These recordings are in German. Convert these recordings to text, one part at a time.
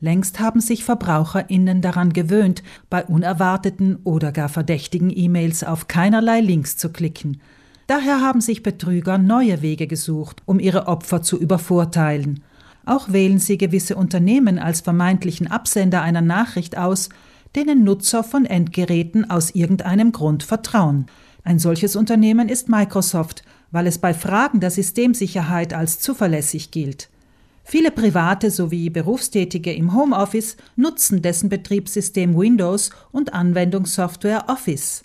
Längst haben sich VerbraucherInnen daran gewöhnt, bei unerwarteten oder gar verdächtigen E-Mails auf keinerlei Links zu klicken. Daher haben sich Betrüger neue Wege gesucht, um ihre Opfer zu übervorteilen. Auch wählen sie gewisse Unternehmen als vermeintlichen Absender einer Nachricht aus, denen Nutzer von Endgeräten aus irgendeinem Grund vertrauen. Ein solches Unternehmen ist Microsoft, weil es bei Fragen der Systemsicherheit als zuverlässig gilt. Viele Private sowie Berufstätige im Homeoffice nutzen dessen Betriebssystem Windows und Anwendungssoftware Office.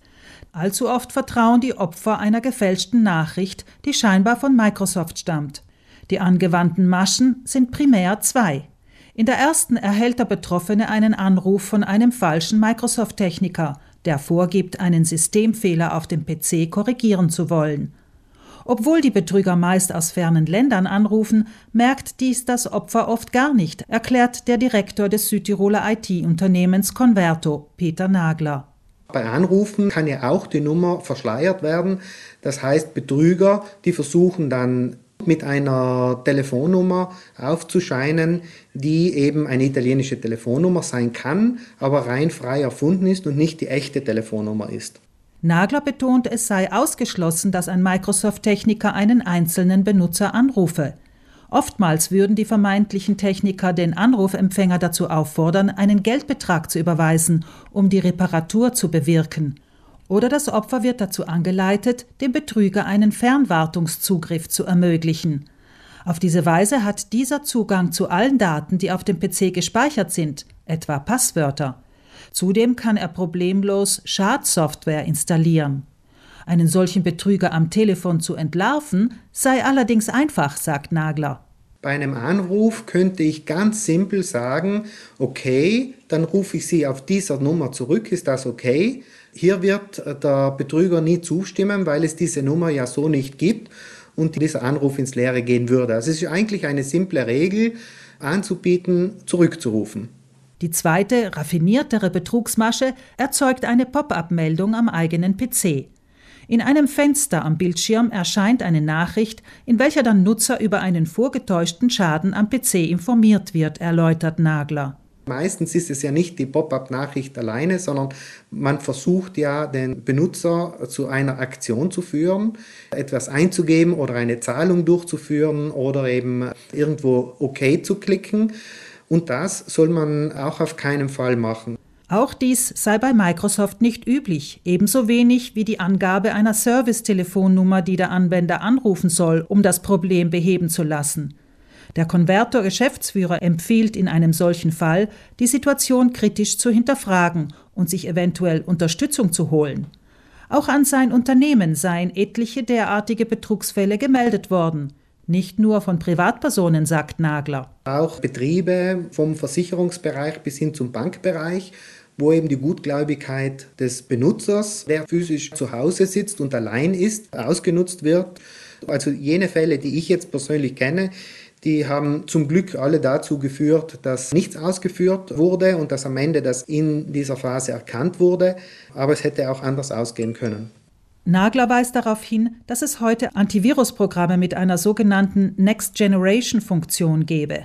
Allzu oft vertrauen die Opfer einer gefälschten Nachricht, die scheinbar von Microsoft stammt. Die angewandten Maschen sind primär zwei. In der ersten erhält der Betroffene einen Anruf von einem falschen Microsoft-Techniker, der vorgibt, einen Systemfehler auf dem PC korrigieren zu wollen. Obwohl die Betrüger meist aus fernen Ländern anrufen, merkt dies das Opfer oft gar nicht, erklärt der Direktor des Südtiroler IT-Unternehmens Converto, Peter Nagler. Bei Anrufen kann ja auch die Nummer verschleiert werden. Das heißt, Betrüger, die versuchen dann mit einer Telefonnummer aufzuscheinen, die eben eine italienische Telefonnummer sein kann, aber rein frei erfunden ist und nicht die echte Telefonnummer ist. Nagler betont, es sei ausgeschlossen, dass ein Microsoft-Techniker einen einzelnen Benutzer anrufe. Oftmals würden die vermeintlichen Techniker den Anrufempfänger dazu auffordern, einen Geldbetrag zu überweisen, um die Reparatur zu bewirken. Oder das Opfer wird dazu angeleitet, dem Betrüger einen Fernwartungszugriff zu ermöglichen. Auf diese Weise hat dieser Zugang zu allen Daten, die auf dem PC gespeichert sind, etwa Passwörter. Zudem kann er problemlos Schadsoftware installieren. Einen solchen Betrüger am Telefon zu entlarven, sei allerdings einfach, sagt Nagler. Bei einem Anruf könnte ich ganz simpel sagen, okay, dann rufe ich Sie auf dieser Nummer zurück, ist das okay? Hier wird der Betrüger nie zustimmen, weil es diese Nummer ja so nicht gibt und dieser Anruf ins Leere gehen würde. Also es ist eigentlich eine simple Regel, anzubieten, zurückzurufen. Die zweite, raffiniertere Betrugsmasche erzeugt eine Pop-up-Meldung am eigenen PC. In einem Fenster am Bildschirm erscheint eine Nachricht, in welcher der Nutzer über einen vorgetäuschten Schaden am PC informiert wird, erläutert Nagler. Meistens ist es ja nicht die Pop-up-Nachricht alleine, sondern man versucht ja, den Benutzer zu einer Aktion zu führen, etwas einzugeben oder eine Zahlung durchzuführen oder eben irgendwo OK zu klicken. Und das soll man auch auf keinen Fall machen. Auch dies sei bei Microsoft nicht üblich, ebenso wenig wie die Angabe einer Service-Telefonnummer, die der Anwender anrufen soll, um das Problem beheben zu lassen. Der Konverter-Geschäftsführer empfiehlt in einem solchen Fall, die Situation kritisch zu hinterfragen und sich eventuell Unterstützung zu holen. Auch an sein Unternehmen seien etliche derartige Betrugsfälle gemeldet worden. Nicht nur von Privatpersonen, sagt Nagler. Auch Betriebe vom Versicherungsbereich bis hin zum Bankbereich, wo eben die Gutgläubigkeit des Benutzers, der physisch zu Hause sitzt und allein ist, ausgenutzt wird. Also jene Fälle, die ich jetzt persönlich kenne, die haben zum Glück alle dazu geführt, dass nichts ausgeführt wurde und dass am Ende das in dieser Phase erkannt wurde. Aber es hätte auch anders ausgehen können. Nagler weist darauf hin, dass es heute Antivirusprogramme mit einer sogenannten Next Generation Funktion gäbe.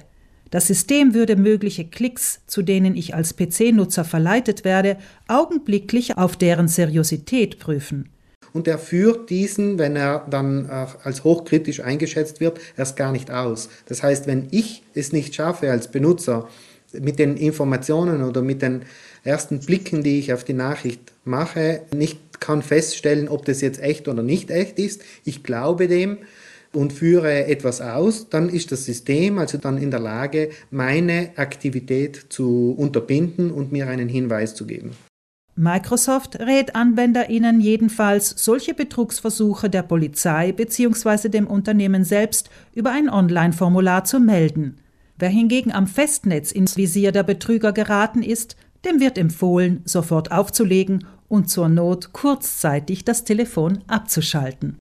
Das System würde mögliche Klicks, zu denen ich als PC-Nutzer verleitet werde, augenblicklich auf deren Seriosität prüfen. Und er führt diesen, wenn er dann als hochkritisch eingeschätzt wird, erst gar nicht aus. Das heißt, wenn ich es nicht schaffe als Benutzer, mit den Informationen oder mit den ersten Blicken, die ich auf die Nachricht mache, nicht kann feststellen, ob das jetzt echt oder nicht echt ist. Ich glaube dem und führe etwas aus, dann ist das System also dann in der Lage, meine Aktivität zu unterbinden und mir einen Hinweis zu geben. Microsoft rät AnwenderInnen jedenfalls, solche Betrugsversuche der Polizei bzw. dem Unternehmen selbst über ein Online-Formular zu melden. Wer hingegen am Festnetz ins Visier der Betrüger geraten ist, dem wird empfohlen, sofort aufzulegen und zur Not kurzzeitig das Telefon abzuschalten.